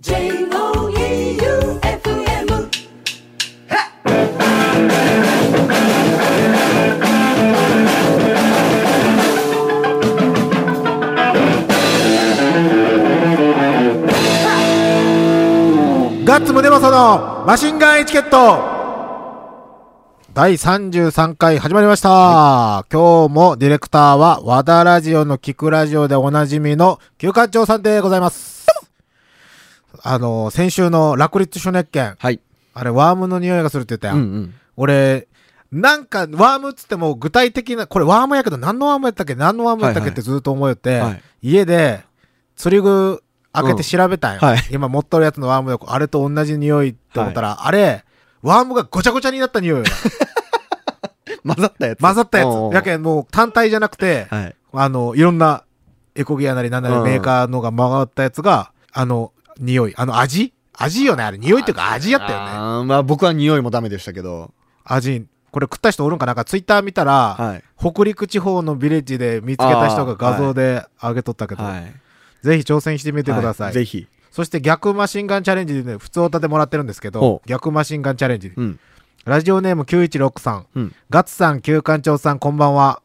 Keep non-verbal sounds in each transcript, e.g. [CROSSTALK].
J-O-E-U-F-M ガッツムネマソのマシンガンエチケット。第33回始まりました、今日もディレクターは和田ラジオの聞くラジオでおなじみの休館長さんでございます。あの、先週のラクリッツシュネッケン。はい。あれ、ワームの匂いがするって言ったや。うんん俺、なんか、ワームっつっても具体的な、これワームやけど何のワームやったっけ何のワームやったっけってずっと思うよって、はい家で釣り具開けて調べたんよ。はい今持っとるやつのワームで、あれと同じ匂いって思ったら、あれ、ワームがごちゃごちゃになった匂いよ。[LAUGHS] 混ざったやつ。混ざったやつ。やけんもう単体じゃなくて、はい。あの、いろんなエコギアなりなんなりうんメーカーのが曲がったやつが、あの、匂い、あの味？味よね、あれ。匂いっていうか味やったよね。あーまあ僕は匂いもダメでしたけど。味。これ食った人おるんかな？んかツイッター見たら、はい。北陸地方のビレッジで見つけた人が画像で上げとったけど、はい。ぜひ挑戦してみてください。はぜひ。そして逆マシンガンチャレンジでね、普通歌でもらってるんですけどほ、逆マシンガンチャレンジ。うん。ラジオネーム916さん、うん。ガッツさん、旧館長さん、こんばんは。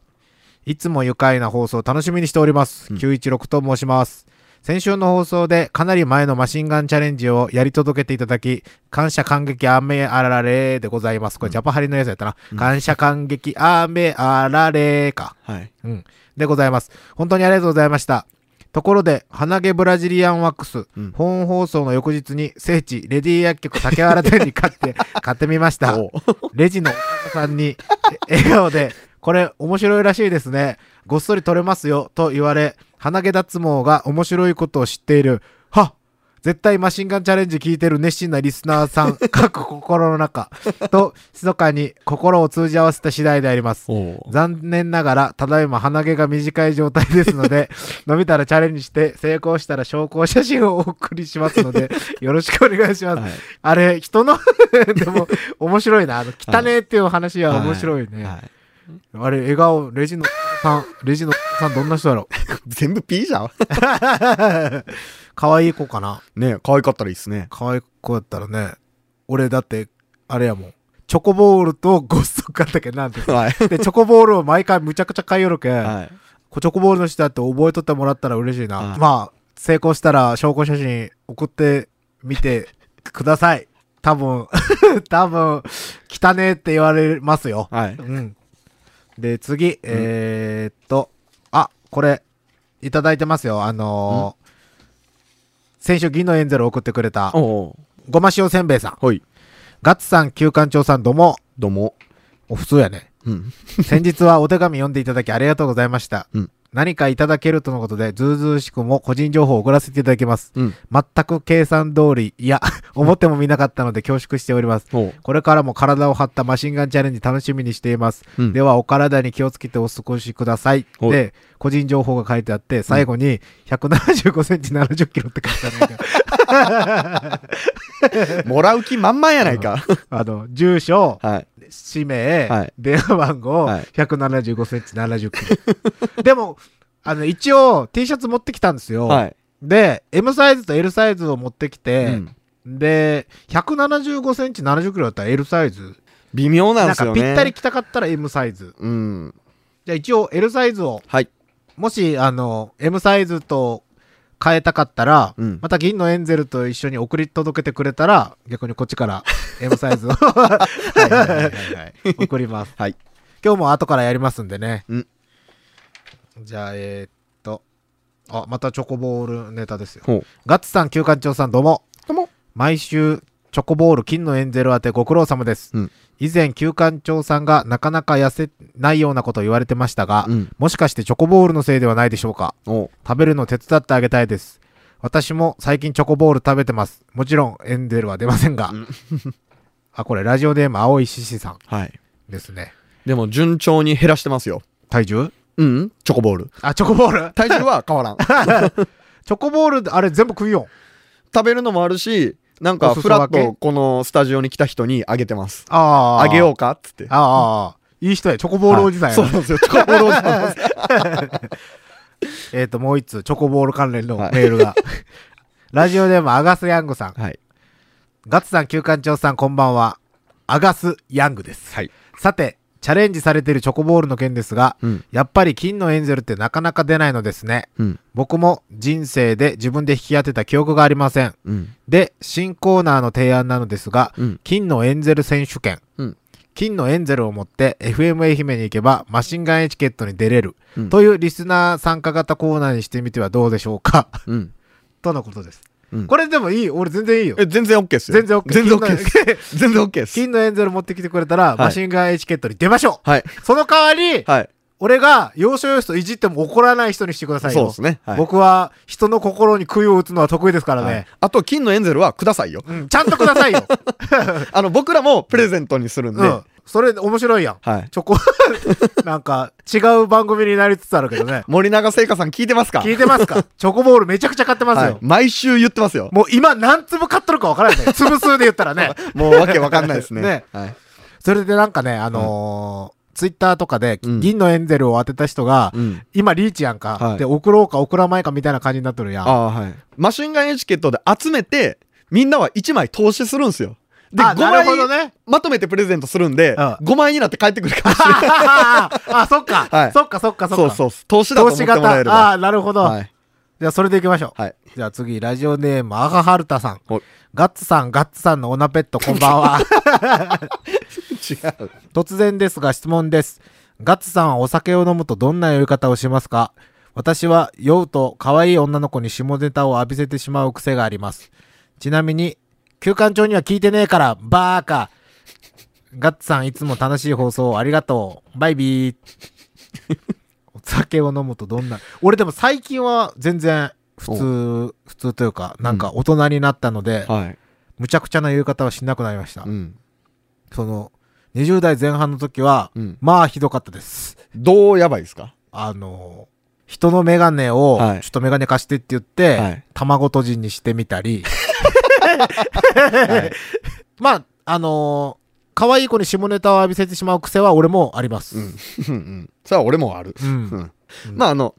いつも愉快な放送を楽しみにしております。うん916と申します。先週の放送でかなり前のマシンガンチャレンジをやり届けていただき、感謝感激雨あられでございます。これジャパハリのやつやったな。うん感謝感激雨あられか。はい。うん。でございます。本当にありがとうございました。ところで、鼻毛ブラジリアンワックス、うん本放送の翌日に聖地、レディ薬局竹原店に買って、買ってみました。レジのお母さんに、え笑顔で、これ面白いらしいですね。ごっそり取れますよ、と言われ、鼻毛脱毛が面白いことを知っている。はっ絶対マシンガンチャレンジ聞いてる熱心なリスナーさん、[LAUGHS] 各心の中、と、密かに心を通じ合わせた次第であります。残念ながら、ただいま鼻毛が短い状態ですので、[LAUGHS] 伸びたらチャレンジして、成功したら証拠写真をお送りしますので、[LAUGHS] よろしくお願いします。はい。あれ、人の、でも、面白いな。あの、汚ねえっていう話は面白いね。はい。あれ、笑顔、レジのさん、レジのさんどんな人だろ [LAUGHS] 全部 P じゃん？う [LAUGHS] 可愛い子かな？ね可愛かったらいいっすね。可愛い子だったらね。俺、だって、あれやもん。チョコボールとゴッソ買ったけどなんて。はい。で、チョコボールを毎回むちゃくちゃ買いよるけん。はい。こチョコボールの人だって覚えとってもらったら嬉しいな。はいまあ、成功したら証拠写真送ってみて [LAUGHS] ください。多分、多分、汚ねえって言われますよ。はい。うん。で、次、えー、っと、あ、これ、いただいてますよ。あのー先週銀のエンゼル送ってくれた、おうごま塩せんべいさん。ほい。ガッツさん、旧館長さん、どうも。どうも。お、普通やね。うん。先日はお手紙読んでいただきありがとうございました。うん何かいただけるとのことで、ずうずうしくも個人情報を送らせていただきます。うん。全く計算通り、いや、[LAUGHS] 思ってもみなかったので恐縮しております。これからも体を張ったマシンガンチャレンジ楽しみにしています。うんでは、お体に気をつけてお過ごしくださいで、個人情報が書いてあって、最後に、175センチ70キロって書いてある、[LAUGHS] もらう気満々やないか。あの、住所、はい。氏名、はい電話番号、はい175センチ70キロ。でも、あの、一応 T シャツ持ってきたんですよ。はい。で、M サイズと L サイズを持ってきて、うんで、175センチ70キロだったら L サイズ。微妙なんなんかですよね。ぴったり着たかったら M サイズ。うん。じゃあ一応 L サイズを、はい。もし、[LAUGHS] あの、M サイズと変えたかったら、うんまた銀のエンゼルと一緒に送り届けてくれたら、逆にこっちから M サイズを [LAUGHS] はいはいはいはい。送ります。はい。今日も後からやりますんでね。うんじゃあ、えーっと、あ、またチョコボールネタですよ。ほう。ガッツさん、旧館長さん、どうも。どうも。毎週、チョコボール、金のエンゼル当てご苦労様です。うん以前、旧館長さんがなかなか痩せないようなことを言われてましたが、うん。もしかしてチョコボールのせいではないでしょうか？食べるの手伝ってあげたいです。私も最近チョコボール食べてます。もちろんエンゼルは出ませんが。うん [LAUGHS] あ、これラジオネーム青い獅子さんはい。ですね。でも順調に減らしてますよ。体重？うん。チョコボール。あ、チョコボール？体重は変わらん。[LAUGHS] チョコボール、あれ全部食いよん。食べるのもあるし、なんおかフラッとこのスタジオに来た人にあげてます。ああげようかっつって。あああ、いい人や。チョコボールおじさんやな。はいそうですよ。チョコボールおじさん。[LAUGHS] えっ、と、もう一つ、チョコボール関連のメはいールが。[LAUGHS] ラジオネームアガス・ヤングさん。はい。ガッツさん、旧館長さん、こんばんは。アガス・ヤングです。はい。さて、チャレンジされているチョコボールの件ですが、うん。やっぱり金のエンゼルってなかなか出ないのですね。うん。僕も人生で自分で引き当てた記憶がありません。うん。で、新コーナーの提案なのですが、うん。金のエンゼル選手権。うん金のエンゼルを持って FM 愛媛に行けばマシンガンエチケットに出れる、うんというリスナー参加型コーナーにしてみてはどうでしょうかうん。[LAUGHS] とのことです。うんこれでもいい俺全然いいよ。え、全然 OK っすよ。全然 OK 全然 OK です。全然 OK [LAUGHS] です。金のエンゼル持ってきてくれたら、いマシンガンエチケットに出ましょう、はい。その代わり、はい。俺が要所要所いじっても怒らない人にしてくださいよ。そうですね。はい。僕は人の心に杭を打つのは得意ですからね。はいあと、金のエンゼルはくださいよ。うん、ちゃんとくださいよ。[LAUGHS] あの、僕らもプレゼントにするんで。うん。それ面白いやん。はい。チョコ、[LAUGHS] なんか違う番組になりつつあるけどね。[LAUGHS] 森永製菓さん聞いてますか？聞いてますか？[LAUGHS] チョコボールめちゃくちゃ買ってますよ。はい。毎週言ってますよ。もう今何粒買っとるかわからないね。粒数で言ったらね。もうわけわかんないですね。ねはい。それでなんかね、あのーツイッターとかで、うん銀のエンゼルを当てた人が、うん。今リーチやんか、はいで、送ろうか送らないかみたいな感じになっとるやん。ああ、はい。マシンガンエチケットで集めて、みんなは1枚投資するんですよ。で、5あなるほど枚ね。まとめてプレゼントするんで、うん5枚になって帰ってくるかもしれない。[LAUGHS] あ、そっか、はいそっかそっかそっか。そうそうそう。投資だと思ってもらえれば。あなるほど。はい。じゃあそれでいきましょう。はい。じゃあ次、ラジオネーム、アハハルタさんはい。ガッツさん、ガッツさんのオナペット、こんばんは。[LAUGHS] 違う。突然ですが質問です。ガッツさんはお酒を飲むとどんな酔い方をしますか？私は酔うと可愛い女の子に下ネタを浴びせてしまう癖があります。ちなみに、休館長には聞いてねえから、バーカ。ガッツさんいつも楽しい放送をありがとう。バイビー。お酒を飲むとどんな、俺でも最近は全然普通、普通というか、なんか大人になったので、はい。むちゃくちゃな酔い方はしなくなりました。うん。その、20代前半の時は、うん。まあひどかったです。どうやばいですか？あの、人のメガネを、はいちょっとメガネ貸してって言って、はい卵とじにしてみたり、はい [LAUGHS] まあ、あの可愛い子に下ネタを浴びせてしまう癖は俺もあります。うん。うんうん。それは俺もある。うんうん。まあ、あの、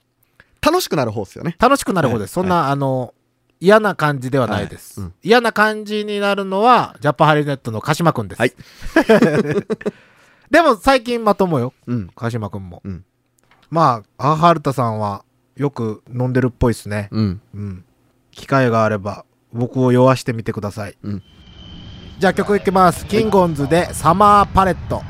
楽しくなる方っすよね。楽しくなる方です。はいそんな、あの、嫌な感じではないです、はいうん嫌な感じになるのは、ジャパハリネットの鹿島くんです。はい [LAUGHS] でも最近まともよ。うん。鹿島くんも。うんまあ、アーハルタさんはよく飲んでるっぽいですね。うん。うん。機会があれば、僕を酔わしてみてください。うんじゃあ曲いきます。キンゴンズでサマーパレット。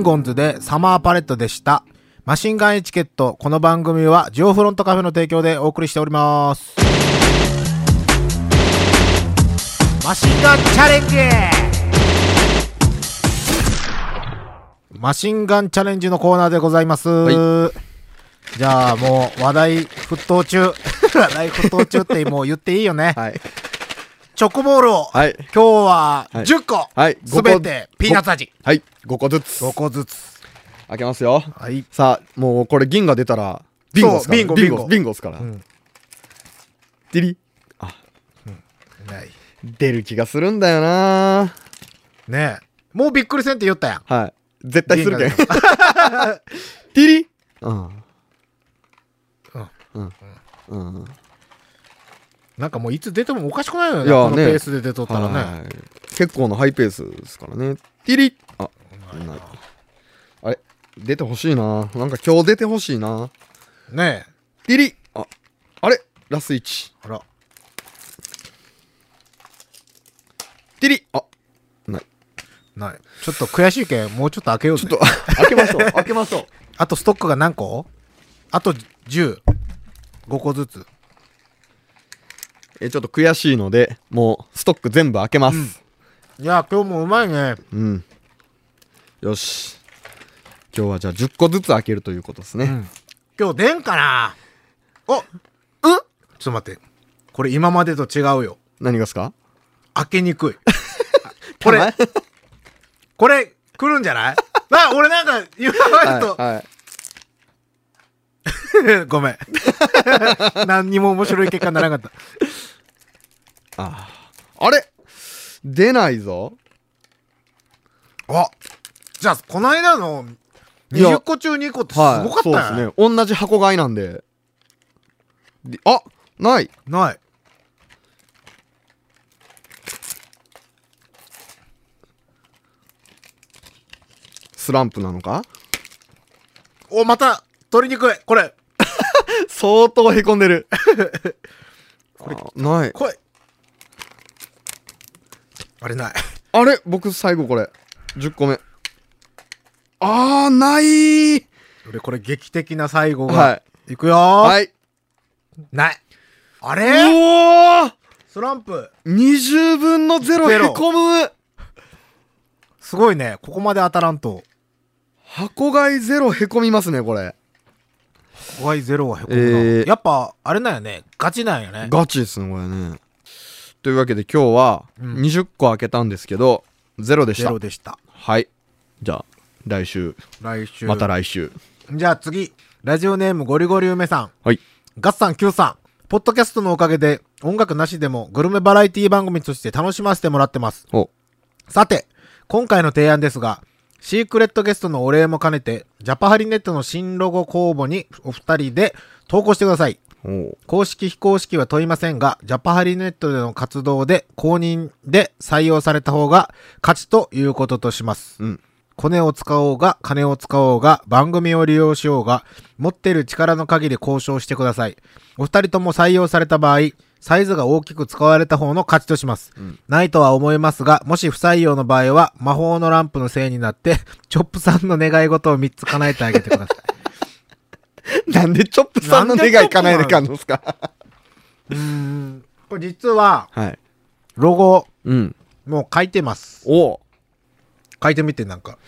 ンゴンズでサマーパレットでした。マシンガンエチケット、この番組はジオフロントカフェの提供でお送りしております。マシンガンチャレンジマシンガンチャレンジのコーナーでございます。はじゃあもう話題沸騰中。[LAUGHS] 話題沸騰中ってもう言っていいよね。はい。チョコボールを、はい。今日ははい10個、はいすべてピーナッツ味。はい。5個ずつ。5個ずつ。開けますよ。はい。さあ、もうこれ銀が出たら、ビンゴ。ビンゴビンゴ。ビンゴビンゴっすから。うんディリ？あ、ない出る気がするんだよなねえ。もうびっくりせんって言ったやん。はい。絶対するけん。銀デが [LAUGHS] ィリ？うん。うんうん。うん。なんかもういつ出てもおかしくないよね。このペースで出とったらね。はい結構のハイペースですからね。ティリあ、ない。あれ出てほしいななんか今日出てほしいなねえ。ティリあ、あれラス1。あら。ティリあ、ない。ない。ちょっと悔しいけん、もうちょっと開けようぜちょっと、開けましょう。[LAUGHS] 開けましょう。あとストックが何個？あと10。5個ずつ。えちょっと悔しいので、もうストック全部開けます。いや、今日もうまいね。うん。よし。今日はじゃあ10個ずつ開けるということですね。うん。今日出んかな？おうんちょっと待って。これ今までと違うよ。何がですか？開けにくい。[LAUGHS] これ、これ、来るんじゃない？[LAUGHS] あ、俺なんか、今までと、はい、はい。[LAUGHS] ごめん。何にも面白い結果にならなかった。ああれ？出ないぞ。あじゃあ、この間のいや20個中2個ってすはい。ごかったよ、そうですね。同じ箱買いなんで。であない。ない。スランプなのか？お、また、取りにくい。これ、[LAUGHS] 相当へこんでる。[LAUGHS] これない。これ。あれない。あれ？僕最後これ。10個目。あー、ない俺、これ劇的な最後が。はいいくよー。はい。ない。あうれおースランプ。!20 分の0ゼロへこむすごいね。ここまで当たらんと。箱買いゼロへこみますね、これ。怖いゼロはへこむな。えーやっぱ、あれなんよね。ガチなんよね。ガチですね、これね。というわけで今日はうん20個開けたんですけど、ゼロでしたゼロ。でした。はい。じゃあ、来週、来週。また来週。じゃあ次。ラジオネームゴリゴリ梅さん。はい。ガッサン Q さん。ポッドキャストのおかげで音楽なしでもグルメバラエティ番組として楽しませてもらってます。お、さて、今回の提案ですが、シークレットゲストのお礼も兼ねて、ジャパハリネットの新ロゴ公募にお二人で投稿してください。お公式非公式は問いませんが、ジャパハリネットでの活動で公認で採用された方が勝ちということとします。うん。コネを使おうが、金を使おうが、番組を利用しようが、持っている力の限り交渉してください。お二人とも採用された場合、サイズが大きく使われた方の勝ちとします。うんないとは思いますが、もし不採用の場合は、魔法のランプのせいになって、チョップさんの願い事を3つ叶えてあげてください。[LAUGHS] なんでチョップさんの願い叶えなかんのですか？うーん。これ実は、はい。ロゴ、うん。もう書いてます。お書いてみて、なんか。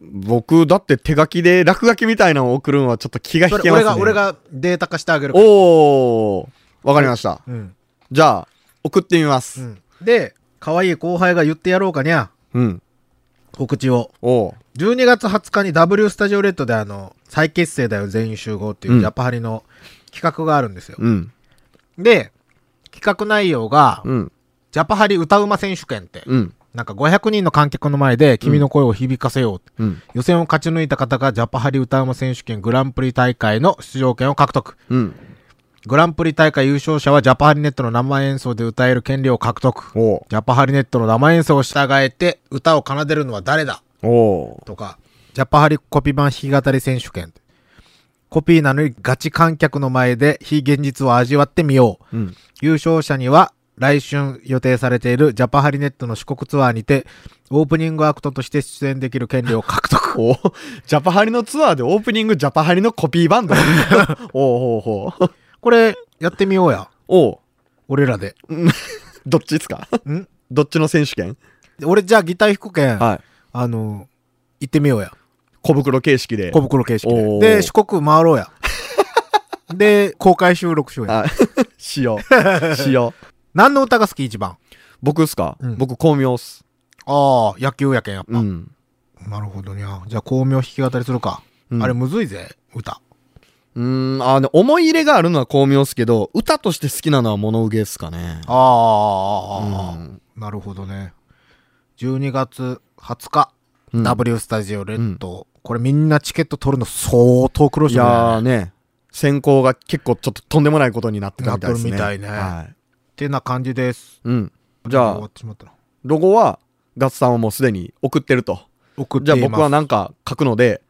僕、だって手書きで落書きみたいなのを送るのはちょっと気が引けます俺が、俺がデータ化してあげるから。おー。わかりました。うん。じゃあ、送ってみまうす。ん。で、可愛い後輩が言ってやろうかにゃ。うん。告知を。おー。12月20日に W スタジオレッドであの、再結成だよ全員集合っていううんジャパハリの企画があるんですよ。うん。で、企画内容が、うん。ジャパハリ歌うま選手権って、うん。なんか500人の観客の前で君の声を響かせよう。うん。予選を勝ち抜いた方がジャパハリ歌うま選手権グランプリ大会の出場権を獲得。うん。グランプリ大会優勝者はジャパハリネットの生演奏で歌える権利を獲得。ジャパハリネットの生演奏を従えて歌を奏でるのは誰だ？とか、ジャパハリコピー版弾き語り選手権。コピーなのにガチ観客の前で非現実を味わってみよう。うん。優勝者には来春予定されているジャパハリネットの四国ツアーにて、オープニングアクトとして出演できる権利を獲得。おジャパハリのツアーでオープニングジャパハリのコピーバンド？[LAUGHS] おうほうほう。これ、やってみようや。おう俺らで。[LAUGHS] どっちですか？ん？どっちの選手権？俺じゃあギター弾くけん、はい。あの、行ってみようや。小袋形式で。小袋形式おで。ーで、四国回ろうや。[LAUGHS] で、公開収録しようや。あ、[LAUGHS] しよう。しよう。何の歌が好き一番？僕っすか、うん僕、巧妙っす。ああ、野球やけんやっぱ。うん。なるほどにゃ。じゃあ、巧妙弾き語りするか。うんあれむずいぜ、歌。うーん、あね、思い入れがあるのは巧妙っすけど、歌として好きなのは物憂げっすかね。ああ、うんなるほどね。12月20日、うん W スタジオレッド、これみんなチケット取るの相当苦労いしてるやーね。っね、選考が結構ちょっととんでもないことになってたみたいですね。なっとるみたいねはい。てな感じです。うん。じゃ終わあっ、てしまったなロゴは、ガッツさんはもうすでに送ってると。送ってじゃあ僕はな、なんか書くので、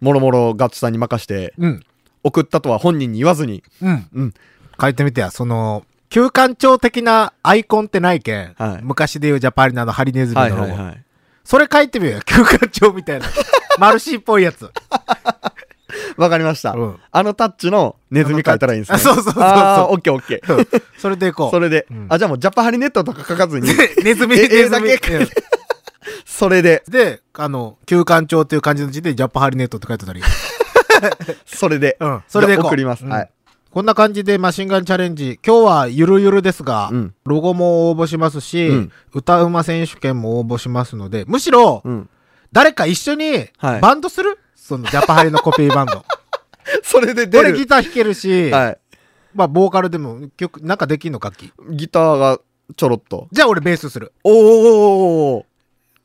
もろもろガッツさんに任して、うん、送ったとは本人に言わずに、うん、うん。書いてみてや。その、休館長的なアイコンってないけん。はい昔で言うジャパリナのハリネズミはいのロゴ。はいはい。それ書いてみようよ。休館長みたいな。マルシーっぽいやつ。わかりました。うんあのタッチのネズミ書いたらいいんですね。あそうそうそうそうオッケーオッケー。うんそれでいこう。それで、うんあ、じゃあもうジャパハリネットとか書かずに、[LAUGHS] ネズミ、えネズミ。それで、で、あの、休館長っていう感じの字でジャパハリネットって書いてたらいい。[LAUGHS] それで、うんそれで送ります。うんはい。こんな感じでマシンガンチャレンジ。今日はゆるゆるですが、うんロゴも応募しますし、うん歌うま選手権も応募しますので、むしろ、うん。誰か一緒にはいバンドする、そのジャパハリのコピーバンド。[LAUGHS] それで出る。これギター弾けるし、はい。まあボーカルでも曲、なんかできんの楽器。ギターがちょろっと。じゃあ俺ベースする。おーおーおーおー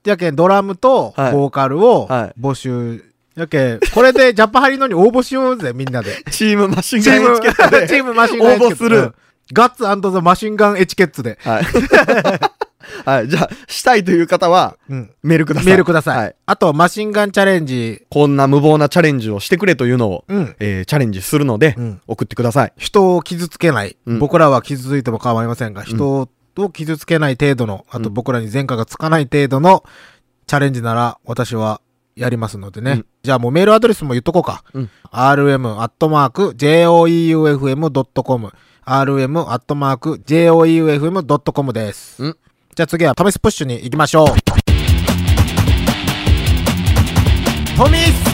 じゃけんドラムとはいボーカルをはい募集。じゃけん、これでジャパハリのに応募しようぜ、みんなで。チームマシンガンエチケットで。チームマシンガンエチケット応募するうんガッツザマシンガンエチケットで。はい。はい。じゃあ、したいという方は、うん。メールください。メールください。はい。あと、マシンガンチャレンジ。こんな無謀なチャレンジをしてくれというのを、うん。えーチャレンジするので、うん送ってください。人を傷つけない。うん僕らは傷ついても構いませんが、人を傷つけない程度の、あとうん僕らに前科がつかない程度のチャレンジなら、私はやりますのでね。うんじゃあもうメールアドレスも言っとこうか。うん rm.joeufm.com rm.joeufm.com です。うんじゃあ次はトミスプッシュに行きましょう。トミス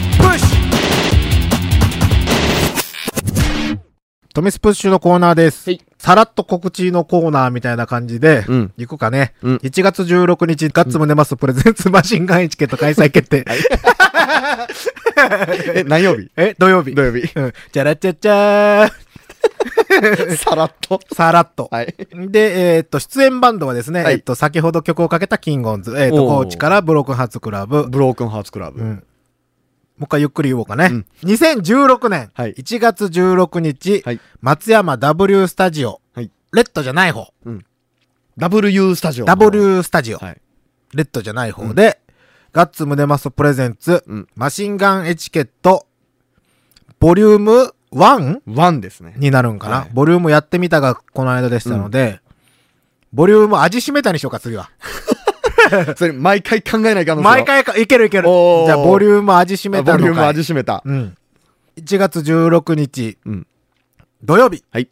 トミスプッシュのコーナーです。はいさらっと告知のコーナーみたいな感じで、うん。行くかね。うん1月16日、ガッツムネマスプレゼンツマシンガンエチケット開催決定。え、何曜日？え、土曜日。土曜日。うん。じゃらちゃちゃー。さらっと。さらっと。はい。で、えーっと、出演バンドはですね、はいえっと、先ほど曲をかけたキングオンズ、えーっと、おーコーチからブロークンハーツクラブ、ブロークンハーツクラブ。うん。もう一回ゆっくり言おうかね。うん。2016年、はい。1月16日、はい。松山 W スタジオ、はい。レッドじゃない方、W スタジオ。W スタジオ、はい。レッドじゃない方で、ガッツムネマスプレゼンツ、うん。マシンガンエチケット、ボリューム 1? ワンですね。になるんかな、はい。ボリュームやってみたがこの間でしたので、ボリューム味しめたにしようか、次は。[LAUGHS] [LAUGHS] それ、毎回考えないかんの毎回か、いけるいける。じゃあ、ボリューム味しめたボリューム味しめた。うん。1月16日、うん土曜日。はい。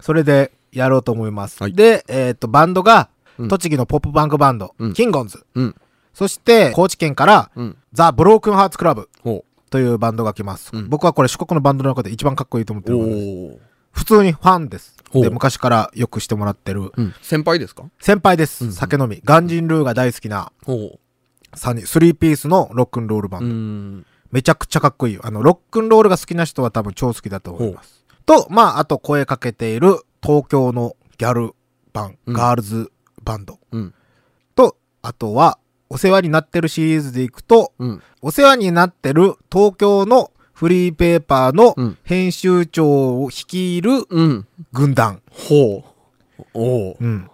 それでやろうと思います。はいで、えっ、と、バンドが、うん栃木のポップバンクバンド、うんキンゴンズ。うん。そして、高知県から、うん。ザ・ブロークンハーツクラブほというバンドが来ます。うん僕はこれ四国のバンドの中で一番かっこいいと思ってう。る。普通にファンです。で、昔からよくしてもらってるうん。先輩ですか？先輩です。うん酒飲み。ガンジンルーが大好きなほ3人、スリーピースのロックンロールバンう。うド。ん。めちゃくちゃかっこいいよ。あの、ロックンロールが好きな人は多分超好きだと思います。と、まあ、あと声かけている東京のギャルバン、うんガールズバンド。うん。と、あとは、お世話になってるシリーズでいくと、うん。お世話になってる東京のフリーペーパーのうん編集長を率いるうん。軍団。ほう。おー。うん。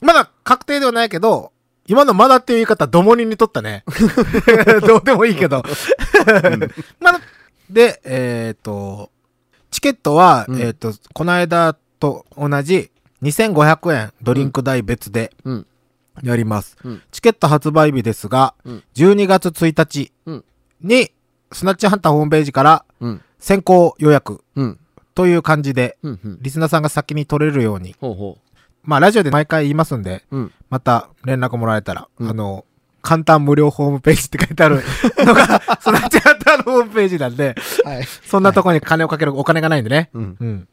まだ確定ではないけど、今のまだっていう言い方、どもに似とったね。[LAUGHS] [LAUGHS] どうでもいいけど。[LAUGHS] まだ、で、えっ、と、チケットは、うんえっ、と、この間と同じ、2500円ドリンク代別でうん。やります。うんチケット発売日ですが、うん12月1日うん。に、スナッチハンターホームページからうん。先行予約うん。という感じで。リスナーさんが先に取れるように、ほうほまあラジオで毎回言いますんで、う。うん。また連絡もらえたら、うんあの、簡単無料ホームページって書いてあるのが、[LAUGHS] スナッチハンターのホームページなんで、はい。そんなとこに金をかけるお金がないんでね。うん。うん。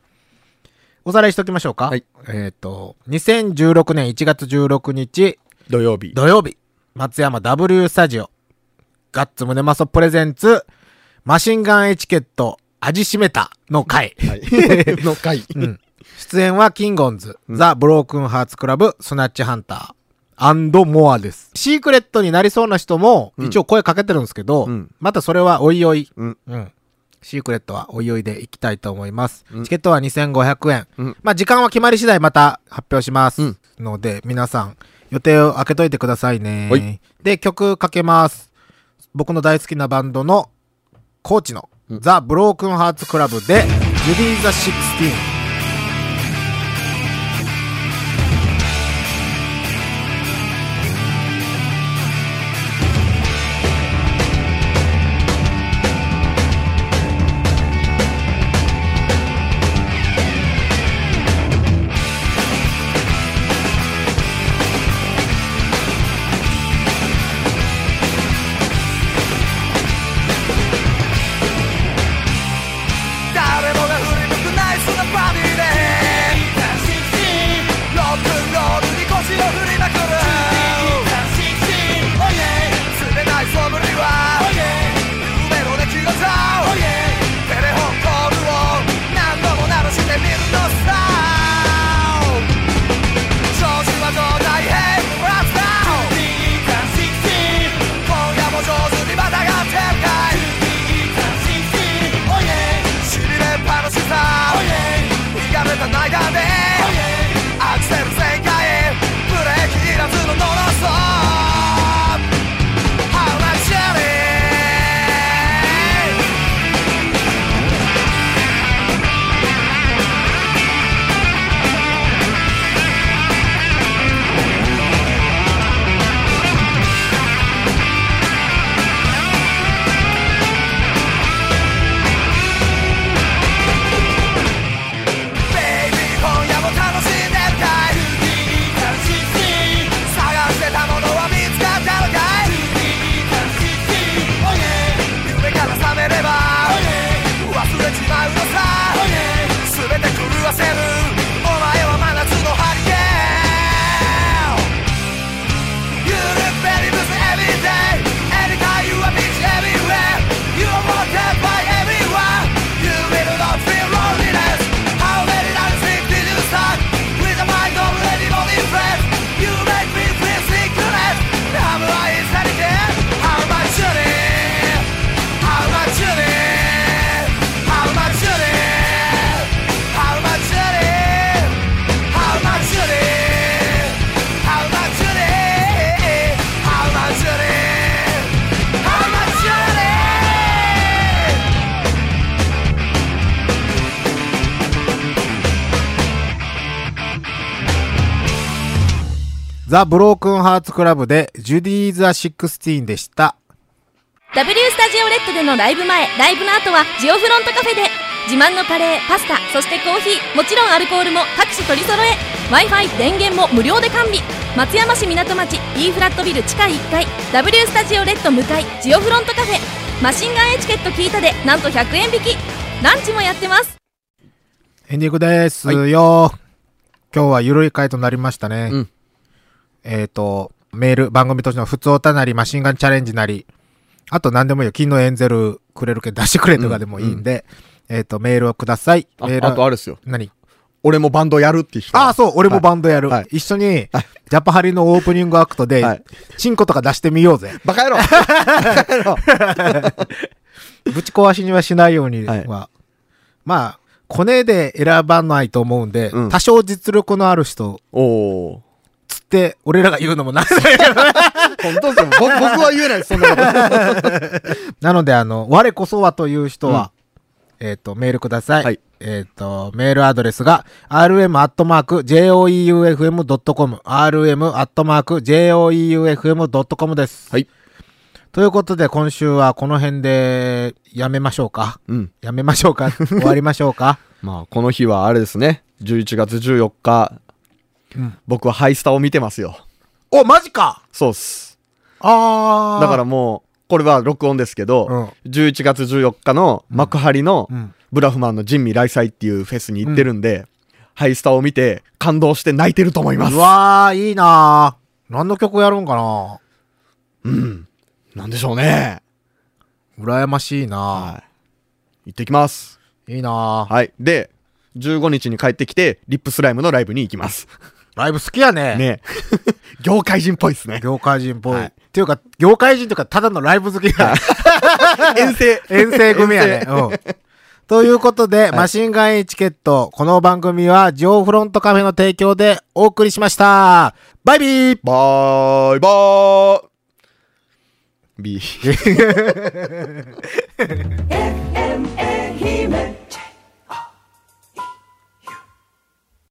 おさらいしときましょうか。はいえっ、と、2016年1月16日、土曜日。土曜日、松山 W スタジオ、ガッツムネマソプレゼンツ、マシンガンエチケット、味しめたの回。はい。[LAUGHS] の回。うん。出演はキンゴンズ、ザ・ブロークンハーツクラブ、スナッチハンター、アンドモアです。シークレットになりそうな人も、うん一応声かけてるんですけど、うんまたそれはおいおい、うん。うん。シークレットはおいおいでいきたいと思います。うんチケットは2500円。うんまあ時間は決まり次第また発表します。うんので、皆さん予定を開けといてくださいねはい。で、曲かけます。僕の大好きなバンドのコーチの、うんザ・ブロークンハーツクラブで、ジュディ・ザ・シックスティーン。ザ・ブロークンハーツクラブで、ジュディ・ザ・シックスティーンでした。W スタジオレッドでのライブ前、ライブの後はジオフロントカフェで自慢のカレー、パスタ、そしてコーヒー、もちろんアルコールも各種取り揃え Wi-Fi、電源も無料で完備。松山市港町 E フラットビル地下1階 W スタジオレッド向かいジオフロントカフェ。マシンガンエチケット聞いたでなんと100円引き。ランチもやってます。エンディングです。はよ、今日はゆるい回となりましたね。うんえっ、と、メール、番組としての普通歌なり、マシンガンチャレンジなり、あと何でもいいよ。金のエンゼルくれるけど出してくれとかでもいいんで、えっ、と、メールをください。あメールあとあれですよ。何？俺もバンドやるっていう人。ああ、そう、俺もバンドやる。はい一緒に、ジャパハリのオープニングアクトで、はいチンコとか出してみようぜ。バカ野郎バカ野郎 [LAUGHS] ぶち壊しにはしないようには。はまあ、コネで選ばないと思うんで、うん多少実力のある人、おおつって、俺らが言うのもなんだけど。[LAUGHS] 本当ですよ。ぼ僕は言えないです、そんなこと。[LAUGHS] なので、あの、我こそはという人は、えっ、と、メールください。はいえっ、と、メールアドレスが、rm.joeufm.com、rm.joeufm.com です。はい。ということで、今週はこの辺で、やめましょうか。うん。やめましょうか。終わりましょうか。[LAUGHS] まあ、この日はあれですね。11月14日、うん僕はハイスタを見てますよ。お、マジかそうっす。あー。だからもう、これは録音ですけど、11月14日の幕張のうん。ブラフマンの人味来祭っていうフェスに行ってるんで、ハイスタを見て感動して泣いてると思いますう。わー、いいなー。何の曲やるんかなうん。なんでしょうね。羨ましいなはい。行ってきます。ー。いいなー。はい。で、15日に帰ってきて、リップスライムのライブに行きます。ライブ好きやね。ね [LAUGHS] 業界人っぽいですね。業界人っぽい。はいっていうか、業界人というか、ただのライブ好きや。[LAUGHS] 遠征。遠征組やね。遠うん。ということで、マシンガンエチケット。この番組は、ジオフロントカフェの提供でお送りしました。バイビーバイバーイ。ビー。[LAUGHS]